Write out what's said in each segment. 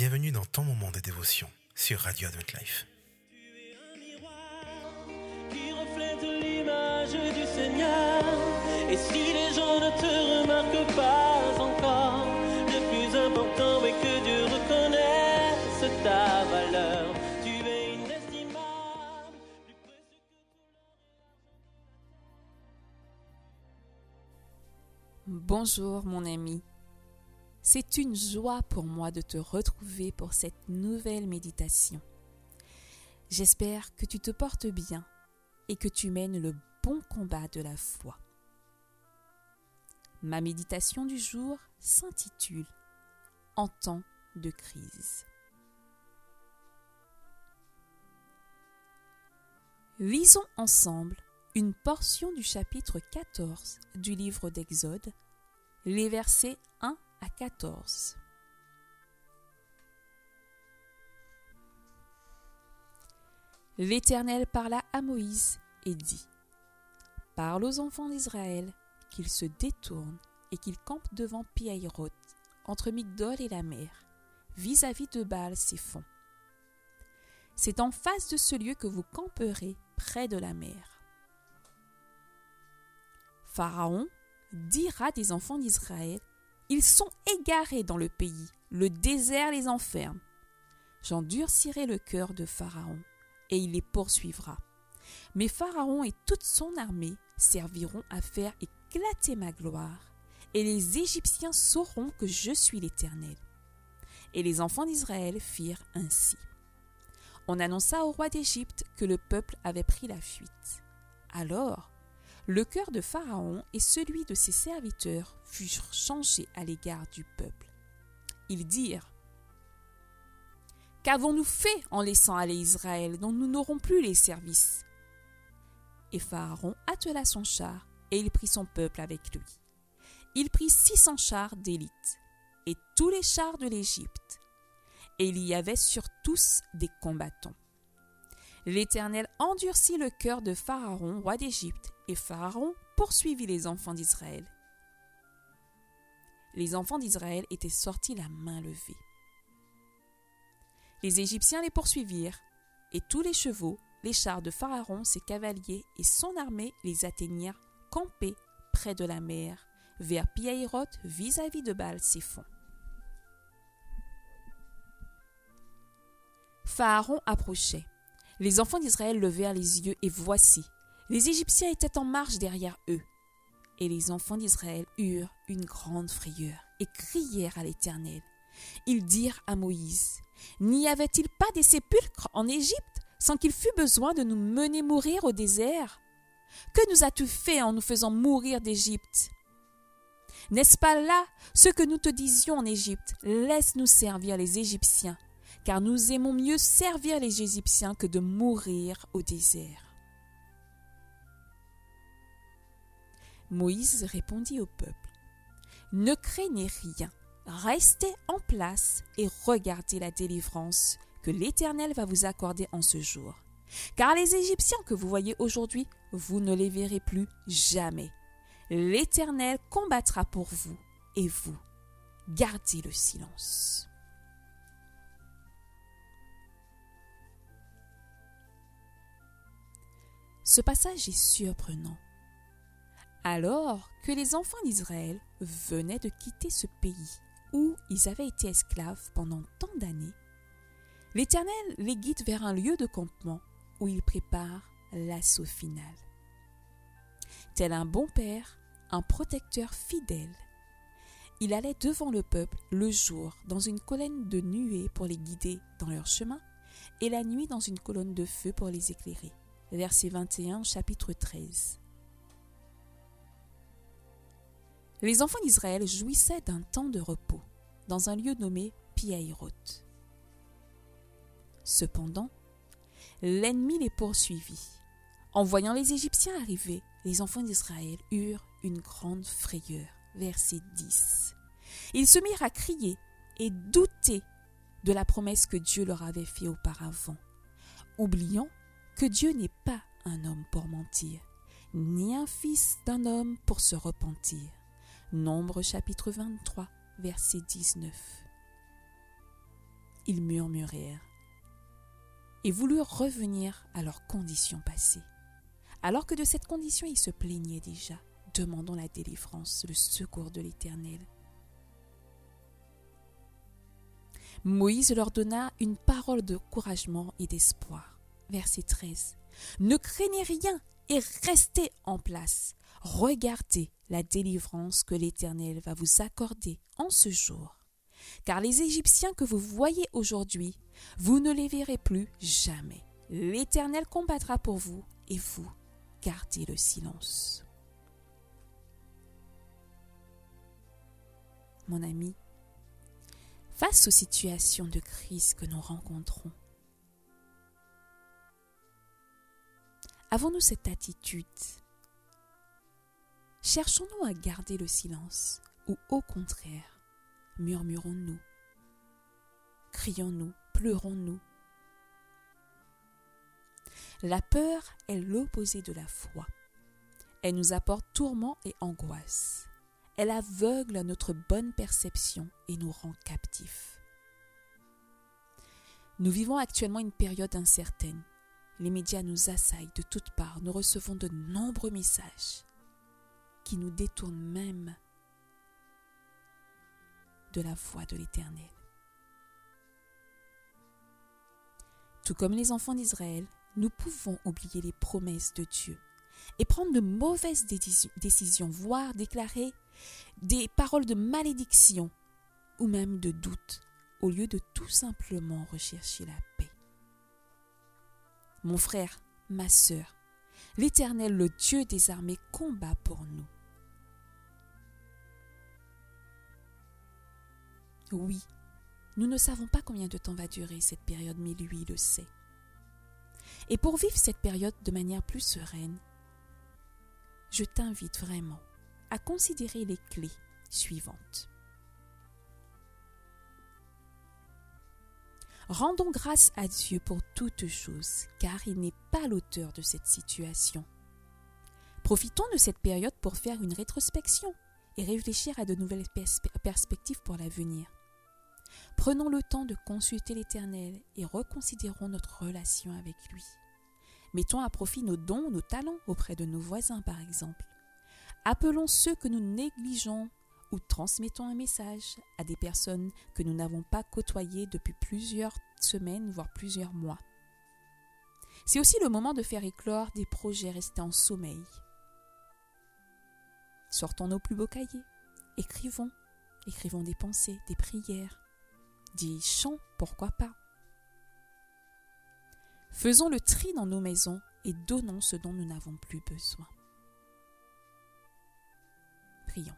Bienvenue dans ton moment de dévotion sur Radio Advent Life. qui reflète l'image du Seigneur. Et si les gens ne te remarquent pas encore, le plus important est que Dieu reconnaisse ta valeur. Tu es inestimable, plus Bonjour mon ami. C'est une joie pour moi de te retrouver pour cette nouvelle méditation. J'espère que tu te portes bien et que tu mènes le bon combat de la foi. Ma méditation du jour s'intitule En temps de crise. Lisons ensemble une portion du chapitre 14 du livre d'Exode, les versets 1 à 14. L'Éternel parla à Moïse et dit Parle aux enfants d'Israël qu'ils se détournent et qu'ils campent devant Piaïroth, entre Migdol et la mer, vis-à-vis de Baal fonds. C'est en face de ce lieu que vous camperez près de la mer. Pharaon dira des enfants d'Israël Ils sont égarés dans le pays, le désert les enferme. J'endurcirai le cœur de Pharaon, et il les poursuivra. Mais Pharaon et toute son armée serviront à faire éclater ma gloire, et les Égyptiens sauront que je suis l'Éternel. Et les enfants d'Israël firent ainsi. On annonça au roi d'Égypte que le peuple avait pris la fuite. Alors, le cœur de Pharaon et celui de ses serviteurs furent changés à l'égard du peuple. Ils dirent Qu'avons-nous fait en laissant aller Israël dont nous n'aurons plus les services? Et Pharaon attela son char et il prit son peuple avec lui. Il prit six cents chars d'élite et tous les chars de l'Égypte. Et il y avait sur tous des combattants. L'Éternel endurcit le cœur de Pharaon, roi d'Égypte, et Pharaon poursuivit les enfants d'Israël. Les enfants d'Israël étaient sortis la main levée. Les Égyptiens les poursuivirent, et tous les chevaux, les chars de Pharaon, ses cavaliers et son armée les atteignirent campés près de la mer, vers Piaïroth vis-à-vis de Baal fonds. Pharaon approchait. Les enfants d'Israël levèrent les yeux et voici, les Égyptiens étaient en marche derrière eux. Et les enfants d'Israël eurent une grande frayeur et crièrent à l'Éternel. Ils dirent à Moïse, N'y avait-il pas des sépulcres en Égypte sans qu'il fût besoin de nous mener mourir au désert? Que nous as-tu fait en nous faisant mourir d'Égypte? N'est-ce pas là ce que nous te disions en Égypte? Laisse-nous servir les Égyptiens, car nous aimons mieux servir les Égyptiens que de mourir au désert. Moïse répondit au peuple, Ne craignez rien, restez en place et regardez la délivrance que l'Éternel va vous accorder en ce jour. Car les Égyptiens que vous voyez aujourd'hui, vous ne les verrez plus jamais. L'Éternel combattra pour vous, et vous, gardez le silence. Ce passage est surprenant. Alors que les enfants d'Israël venaient de quitter ce pays où ils avaient été esclaves pendant tant d'années, l'Éternel les guide vers un lieu de campement où ils préparent l'assaut final. Tel un bon père, un protecteur fidèle, il allait devant le peuple le jour dans une colonne de nuée pour les guider dans leur chemin et la nuit dans une colonne de feu pour les éclairer. Verset 21, chapitre 13. Les enfants d'Israël jouissaient d'un temps de repos dans un lieu nommé Piaïroth. Cependant, l'ennemi les poursuivit. En voyant les Égyptiens arriver, les enfants d'Israël eurent une grande frayeur. Verset 10. Ils se mirent à crier et douter de la promesse que Dieu leur avait faite auparavant, oubliant que Dieu n'est pas un homme pour mentir, ni un fils d'un homme pour se repentir. Nombre chapitre 23, verset 19. ils murmurèrent et voulurent revenir à leur condition passée, alors que de cette condition ils se plaignaient déjà, demandant la délivrance, le secours de l'Éternel. Moïse leur donna une parole d'encouragement et d'espoir. Verset 13. Ne craignez rien et restez en place. Regardez la délivrance que l'Éternel va vous accorder en ce jour. Car les Égyptiens que vous voyez aujourd'hui, vous ne les verrez plus jamais. L'Éternel combattra pour vous et vous gardez le silence. Mon ami, face aux situations de crise que nous rencontrons, avons-nous cette attitude Cherchons-nous à garder le silence ou au contraire, murmurons-nous Crions-nous Pleurons-nous? La peur est l'opposé de la foi. Elle nous apporte tourment et angoisse. Elle aveugle notre bonne perception et nous rend captifs. Nous vivons actuellement une période incertaine. Les médias nous assaillent de toutes parts. Nous recevons de nombreux messages qui nous détournent même de la voix de l'Éternel. Tout comme les enfants d'Israël, nous pouvons oublier les promesses de Dieu et prendre de mauvaises décisions, voire déclarer des paroles de malédiction ou même de doute, au lieu de tout simplement rechercher la paix. Mon frère, ma sœur, l'Éternel, le Dieu des armées, combat pour nous. Oui, nous ne savons pas combien de temps va durer cette période, mais lui le sait. Et pour vivre cette période de manière plus sereine, je t'invite vraiment à considérer les clés suivantes. Rendons grâce à Dieu pour toutes choses, car il n'est pas l'auteur de cette situation. Profitons de cette période pour faire une rétrospection et réfléchir à de nouvelles perspectives pour l'avenir. Prenons le temps de consulter l'Éternel et reconsidérons notre relation avec lui. Mettons à profit nos dons, nos talents auprès de nos voisins, par exemple. Appelons ceux que nous négligeons ou transmettons un message à des personnes que nous n'avons pas côtoyées depuis plusieurs semaines, voire plusieurs mois. C'est aussi le moment de faire éclore des projets restés en sommeil. Sortons nos plus beaux cahiers, écrivons, écrivons des pensées, des prières, des chants, pourquoi pas. Faisons le tri dans nos maisons et donnons ce dont nous n'avons plus besoin. Prions.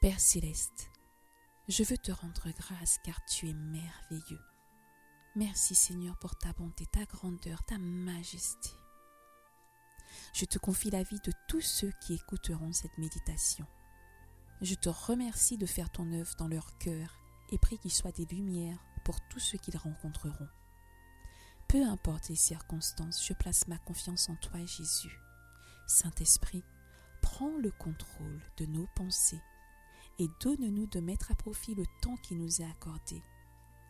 Père céleste, je veux te rendre grâce car tu es merveilleux. Merci Seigneur pour ta bonté, ta grandeur, ta majesté. Je te confie la vie de tous ceux qui écouteront cette méditation. Je te remercie de faire ton œuvre dans leur cœur et prie qu'il soit des lumières pour tous ceux qu'ils rencontreront. Peu importe les circonstances, je place ma confiance en toi, Jésus. Saint-Esprit, prends le contrôle de nos pensées et donne-nous de mettre à profit le temps qui nous est accordé,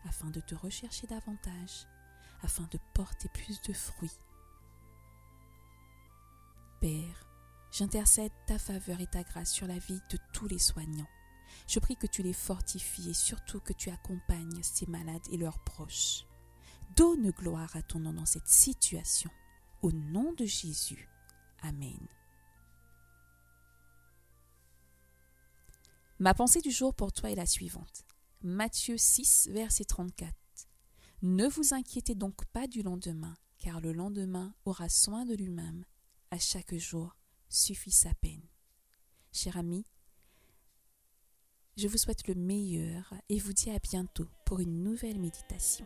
afin de te rechercher davantage, afin de porter plus de fruits. Père, J'intercède ta faveur et ta grâce sur la vie de tous les soignants. Je prie que tu les fortifies et surtout que tu accompagnes ces malades et leurs proches. Donne gloire à ton nom dans cette situation. Au nom de Jésus. Amen. Ma pensée du jour pour toi est la suivante. Matthieu 6, verset 34. Ne vous inquiétez donc pas du lendemain, car le lendemain aura soin de lui-même. À chaque jour, suffit sa peine. Cher ami, je vous souhaite le meilleur et vous dis à bientôt pour une nouvelle méditation.